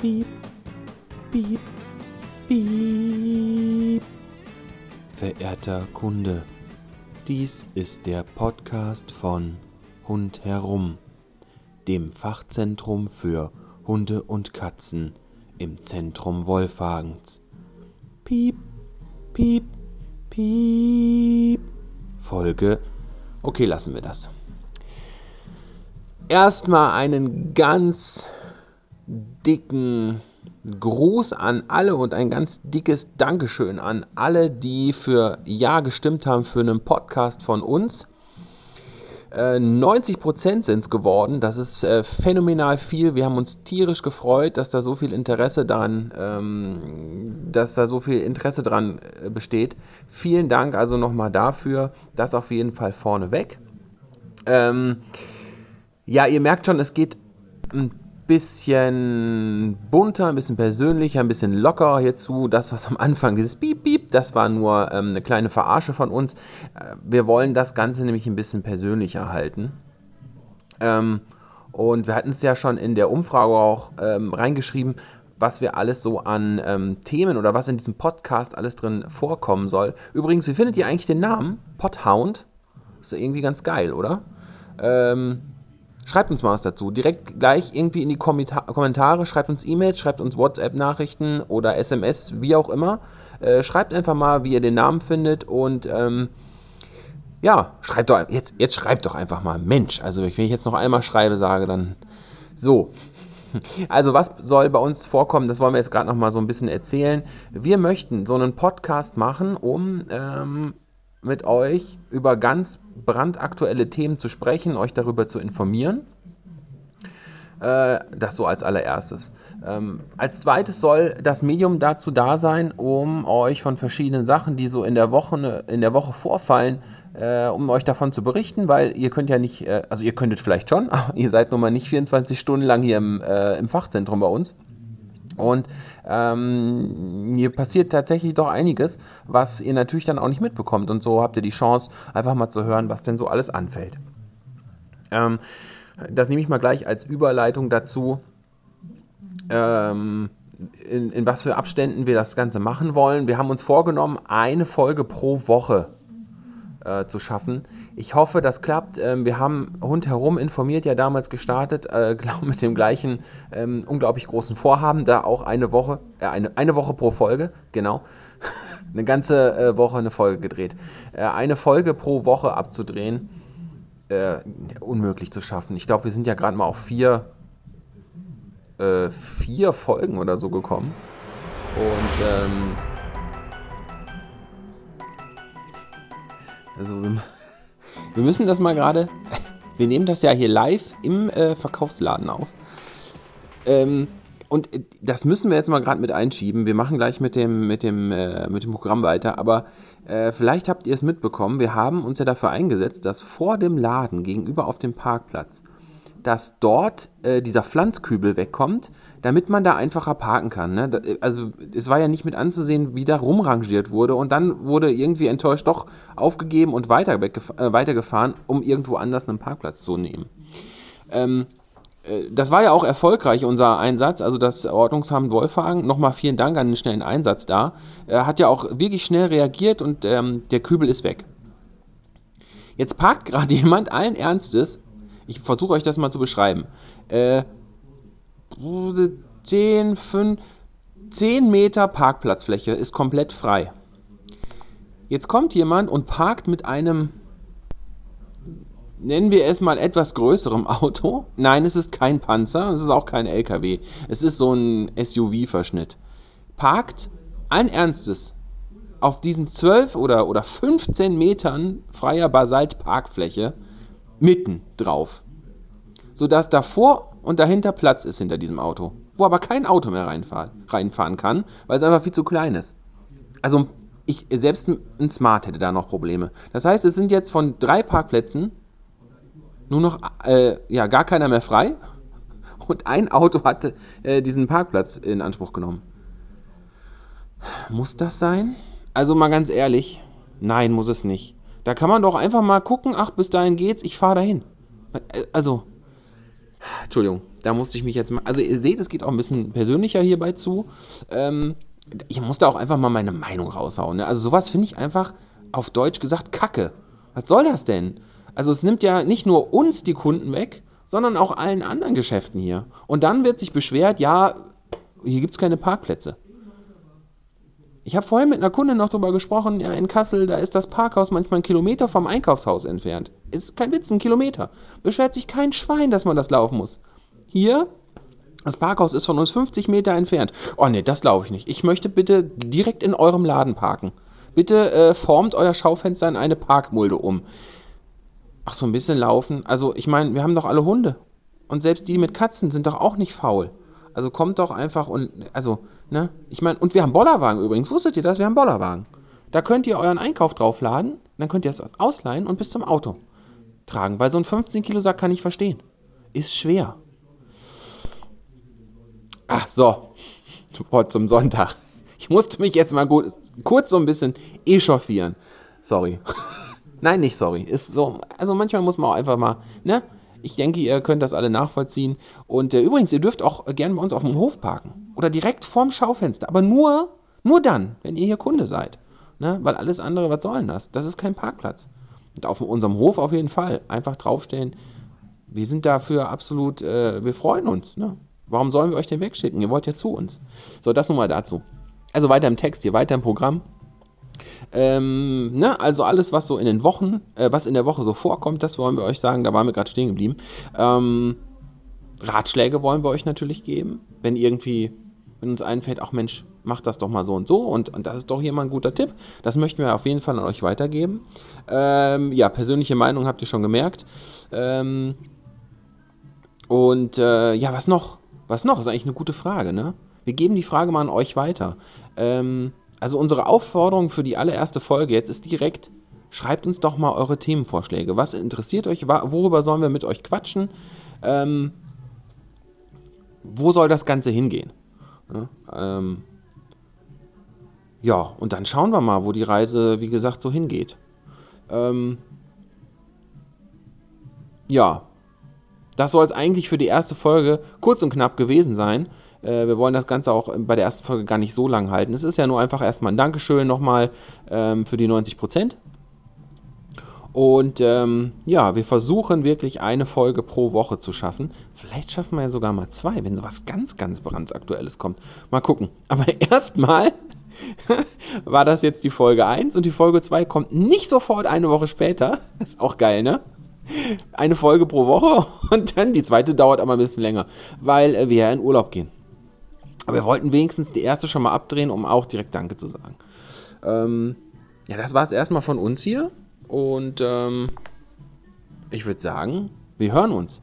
Piep, piep, piep. Verehrter Kunde, dies ist der Podcast von Hund herum, dem Fachzentrum für Hunde und Katzen im Zentrum Wolfhagens. Piep, piep, piep. Folge. Okay, lassen wir das. Erstmal einen ganz dicken Gruß an alle und ein ganz dickes Dankeschön an alle, die für Ja gestimmt haben für einen Podcast von uns. 90% äh, sind es geworden. Das ist äh, phänomenal viel. Wir haben uns tierisch gefreut, dass da so viel Interesse dran, ähm, dass da so viel Interesse dran äh, besteht. Vielen Dank also nochmal dafür. Das auf jeden Fall vorneweg. Ähm, ja, ihr merkt schon, es geht ein bisschen bunter, ein bisschen persönlicher, ein bisschen lockerer hierzu. Das, was am Anfang, dieses Piep, Piep, das war nur ähm, eine kleine Verarsche von uns. Äh, wir wollen das Ganze nämlich ein bisschen persönlicher halten. Ähm, und wir hatten es ja schon in der Umfrage auch ähm, reingeschrieben, was wir alles so an ähm, Themen oder was in diesem Podcast alles drin vorkommen soll. Übrigens, wie findet ihr eigentlich den Namen? Podhound? Ist ja irgendwie ganz geil, oder? Ähm, Schreibt uns mal was dazu. Direkt gleich irgendwie in die Kommentare, schreibt uns E-Mails, schreibt uns WhatsApp-Nachrichten oder SMS, wie auch immer. Äh, schreibt einfach mal, wie ihr den Namen findet und ähm, ja, schreibt doch, jetzt, jetzt schreibt doch einfach mal, Mensch. Also wenn ich jetzt noch einmal schreibe, sage, dann so. Also was soll bei uns vorkommen, das wollen wir jetzt gerade noch mal so ein bisschen erzählen. Wir möchten so einen Podcast machen, um ähm, mit euch über ganz brandaktuelle Themen zu sprechen, euch darüber zu informieren. Äh, das so als allererstes. Ähm, als zweites soll das Medium dazu da sein, um euch von verschiedenen Sachen, die so in der Woche, in der Woche vorfallen, äh, um euch davon zu berichten, weil ihr könnt ja nicht, äh, also ihr könntet vielleicht schon, aber ihr seid nun mal nicht 24 Stunden lang hier im, im Fachzentrum bei uns. Und ähm, hier passiert tatsächlich doch einiges, was ihr natürlich dann auch nicht mitbekommt. Und so habt ihr die Chance, einfach mal zu hören, was denn so alles anfällt. Ähm, das nehme ich mal gleich als Überleitung dazu, ähm, in, in was für Abständen wir das Ganze machen wollen. Wir haben uns vorgenommen, eine Folge pro Woche äh, zu schaffen. Ich hoffe, das klappt. Ähm, wir haben Hund herum informiert ja damals gestartet, äh, glaube mit dem gleichen ähm, unglaublich großen Vorhaben, da auch eine Woche, äh, eine, eine Woche pro Folge, genau. eine ganze äh, Woche eine Folge gedreht. Äh, eine Folge pro Woche abzudrehen, äh, unmöglich zu schaffen. Ich glaube, wir sind ja gerade mal auf vier, äh, vier Folgen oder so gekommen. Und ähm, Also wir, müssen das mal gerade. Wir nehmen das ja hier live im äh, Verkaufsladen auf. Ähm, und äh, das müssen wir jetzt mal gerade mit einschieben. Wir machen gleich mit dem, mit dem, äh, mit dem Programm weiter. Aber äh, vielleicht habt ihr es mitbekommen. Wir haben uns ja dafür eingesetzt, dass vor dem Laden gegenüber auf dem Parkplatz dass dort äh, dieser Pflanzkübel wegkommt, damit man da einfacher parken kann. Ne? Da, also es war ja nicht mit anzusehen, wie da rumrangiert wurde und dann wurde irgendwie enttäuscht doch aufgegeben und weiter äh, weitergefahren, um irgendwo anders einen Parkplatz zu nehmen. Ähm, äh, das war ja auch erfolgreich, unser Einsatz, also das Ordnungsamt Wolfhagen. Nochmal vielen Dank an den schnellen Einsatz da. Er hat ja auch wirklich schnell reagiert und ähm, der Kübel ist weg. Jetzt parkt gerade jemand allen Ernstes ich versuche euch das mal zu beschreiben. Äh, 10, 5, 10 Meter Parkplatzfläche ist komplett frei. Jetzt kommt jemand und parkt mit einem, nennen wir es mal etwas größerem Auto. Nein, es ist kein Panzer, es ist auch kein LKW. Es ist so ein SUV-Verschnitt. Parkt allen Ernstes auf diesen 12 oder, oder 15 Metern freier Basaltparkfläche mitten drauf. Sodass davor und dahinter Platz ist hinter diesem Auto. Wo aber kein Auto mehr reinfahren, reinfahren kann, weil es einfach viel zu klein ist. Also ich, selbst ein Smart hätte da noch Probleme. Das heißt, es sind jetzt von drei Parkplätzen nur noch äh, ja, gar keiner mehr frei. Und ein Auto hatte äh, diesen Parkplatz in Anspruch genommen. Muss das sein? Also mal ganz ehrlich, nein, muss es nicht. Da kann man doch einfach mal gucken, ach, bis dahin geht's, ich fahre dahin. Also, Entschuldigung, da musste ich mich jetzt mal. Also, ihr seht, es geht auch ein bisschen persönlicher hierbei zu. Ähm, ich muss da auch einfach mal meine Meinung raushauen. Ne? Also, sowas finde ich einfach auf Deutsch gesagt Kacke. Was soll das denn? Also, es nimmt ja nicht nur uns die Kunden weg, sondern auch allen anderen Geschäften hier. Und dann wird sich beschwert, ja, hier gibt es keine Parkplätze. Ich habe vorhin mit einer Kundin noch darüber gesprochen, ja, in Kassel, da ist das Parkhaus manchmal einen Kilometer vom Einkaufshaus entfernt. Ist kein Witz, ein Kilometer. Beschwert sich kein Schwein, dass man das laufen muss. Hier, das Parkhaus ist von uns 50 Meter entfernt. Oh nee, das laufe ich nicht. Ich möchte bitte direkt in eurem Laden parken. Bitte äh, formt euer Schaufenster in eine Parkmulde um. Ach, so ein bisschen laufen. Also, ich meine, wir haben doch alle Hunde. Und selbst die mit Katzen sind doch auch nicht faul. Also kommt doch einfach und, also, ne? Ich meine, und wir haben Bollerwagen übrigens. Wusstet ihr das? Wir haben Bollerwagen. Da könnt ihr euren Einkauf draufladen, dann könnt ihr es ausleihen und bis zum Auto tragen. Weil so ein 15 Kilo Sack kann ich verstehen. Ist schwer. Ach, so. Wort zum Sonntag. Ich musste mich jetzt mal gut, kurz so ein bisschen echauffieren. Sorry. Nein, nicht sorry. Ist so, also manchmal muss man auch einfach mal, ne? Ich denke, ihr könnt das alle nachvollziehen. Und äh, übrigens, ihr dürft auch gerne bei uns auf dem Hof parken. Oder direkt vorm Schaufenster. Aber nur, nur dann, wenn ihr hier Kunde seid. Ne? Weil alles andere, was soll denn das? Das ist kein Parkplatz. Und auf unserem Hof auf jeden Fall. Einfach draufstellen. Wir sind dafür absolut, äh, wir freuen uns. Ne? Warum sollen wir euch denn wegschicken? Ihr wollt ja zu uns. So, das nun mal dazu. Also weiter im Text hier, weiter im Programm. Ähm, ne, also alles, was so in den Wochen, äh, was in der Woche so vorkommt, das wollen wir euch sagen. Da waren wir gerade stehen geblieben. Ähm, Ratschläge wollen wir euch natürlich geben, wenn irgendwie, wenn uns einfällt, ach Mensch, macht das doch mal so und so und, und das ist doch hier mal ein guter Tipp. Das möchten wir auf jeden Fall an euch weitergeben. Ähm, ja, persönliche Meinung habt ihr schon gemerkt. Ähm, und äh, ja, was noch? Was noch? Ist eigentlich eine gute Frage, ne? Wir geben die Frage mal an euch weiter. Ähm, also unsere Aufforderung für die allererste Folge jetzt ist direkt, schreibt uns doch mal eure Themenvorschläge. Was interessiert euch? Worüber sollen wir mit euch quatschen? Ähm, wo soll das Ganze hingehen? Ja, ähm, ja, und dann schauen wir mal, wo die Reise, wie gesagt, so hingeht. Ähm, ja, das soll es eigentlich für die erste Folge kurz und knapp gewesen sein. Äh, wir wollen das Ganze auch bei der ersten Folge gar nicht so lang halten. Es ist ja nur einfach erstmal ein Dankeschön nochmal ähm, für die 90 Prozent. Und ähm, ja, wir versuchen wirklich eine Folge pro Woche zu schaffen. Vielleicht schaffen wir ja sogar mal zwei, wenn sowas ganz, ganz brandaktuelles kommt. Mal gucken. Aber erstmal war das jetzt die Folge 1 und die Folge 2 kommt nicht sofort eine Woche später. ist auch geil, ne? Eine Folge pro Woche und dann die zweite dauert aber ein bisschen länger, weil äh, wir ja in Urlaub gehen. Aber wir wollten wenigstens die erste schon mal abdrehen, um auch direkt Danke zu sagen. Ähm, ja, das war es erstmal von uns hier. Und ähm, ich würde sagen, wir hören uns.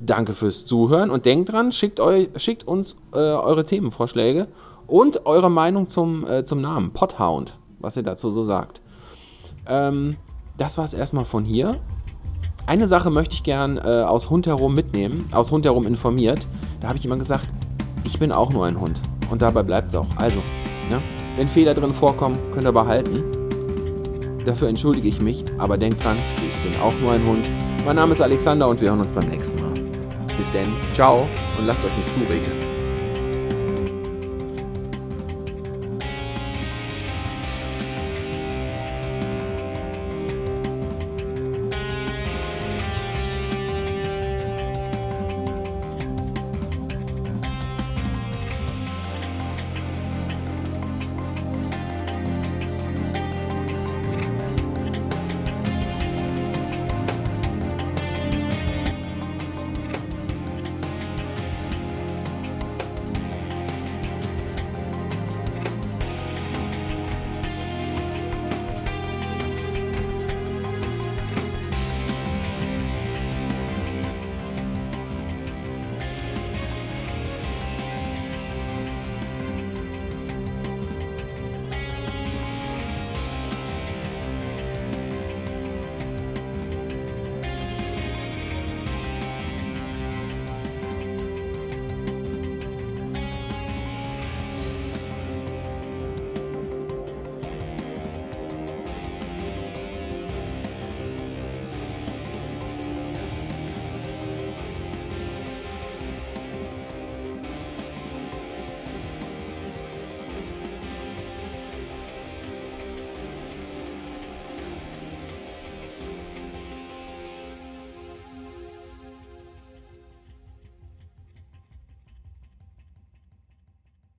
Danke fürs Zuhören und denkt dran, schickt, eu, schickt uns äh, eure Themenvorschläge und eure Meinung zum, äh, zum Namen Podhound, was ihr dazu so sagt. Ähm, das war es erstmal von hier. Eine Sache möchte ich gern äh, aus Hund herum mitnehmen, aus Hund herum informiert. Da habe ich immer gesagt, ich bin auch nur ein Hund. Und dabei bleibt es auch. Also, ne? wenn Fehler drin vorkommen, könnt ihr behalten. Dafür entschuldige ich mich, aber denkt dran, ich bin auch nur ein Hund. Mein Name ist Alexander und wir hören uns beim nächsten Mal. Bis denn, ciao und lasst euch nicht zuregeln.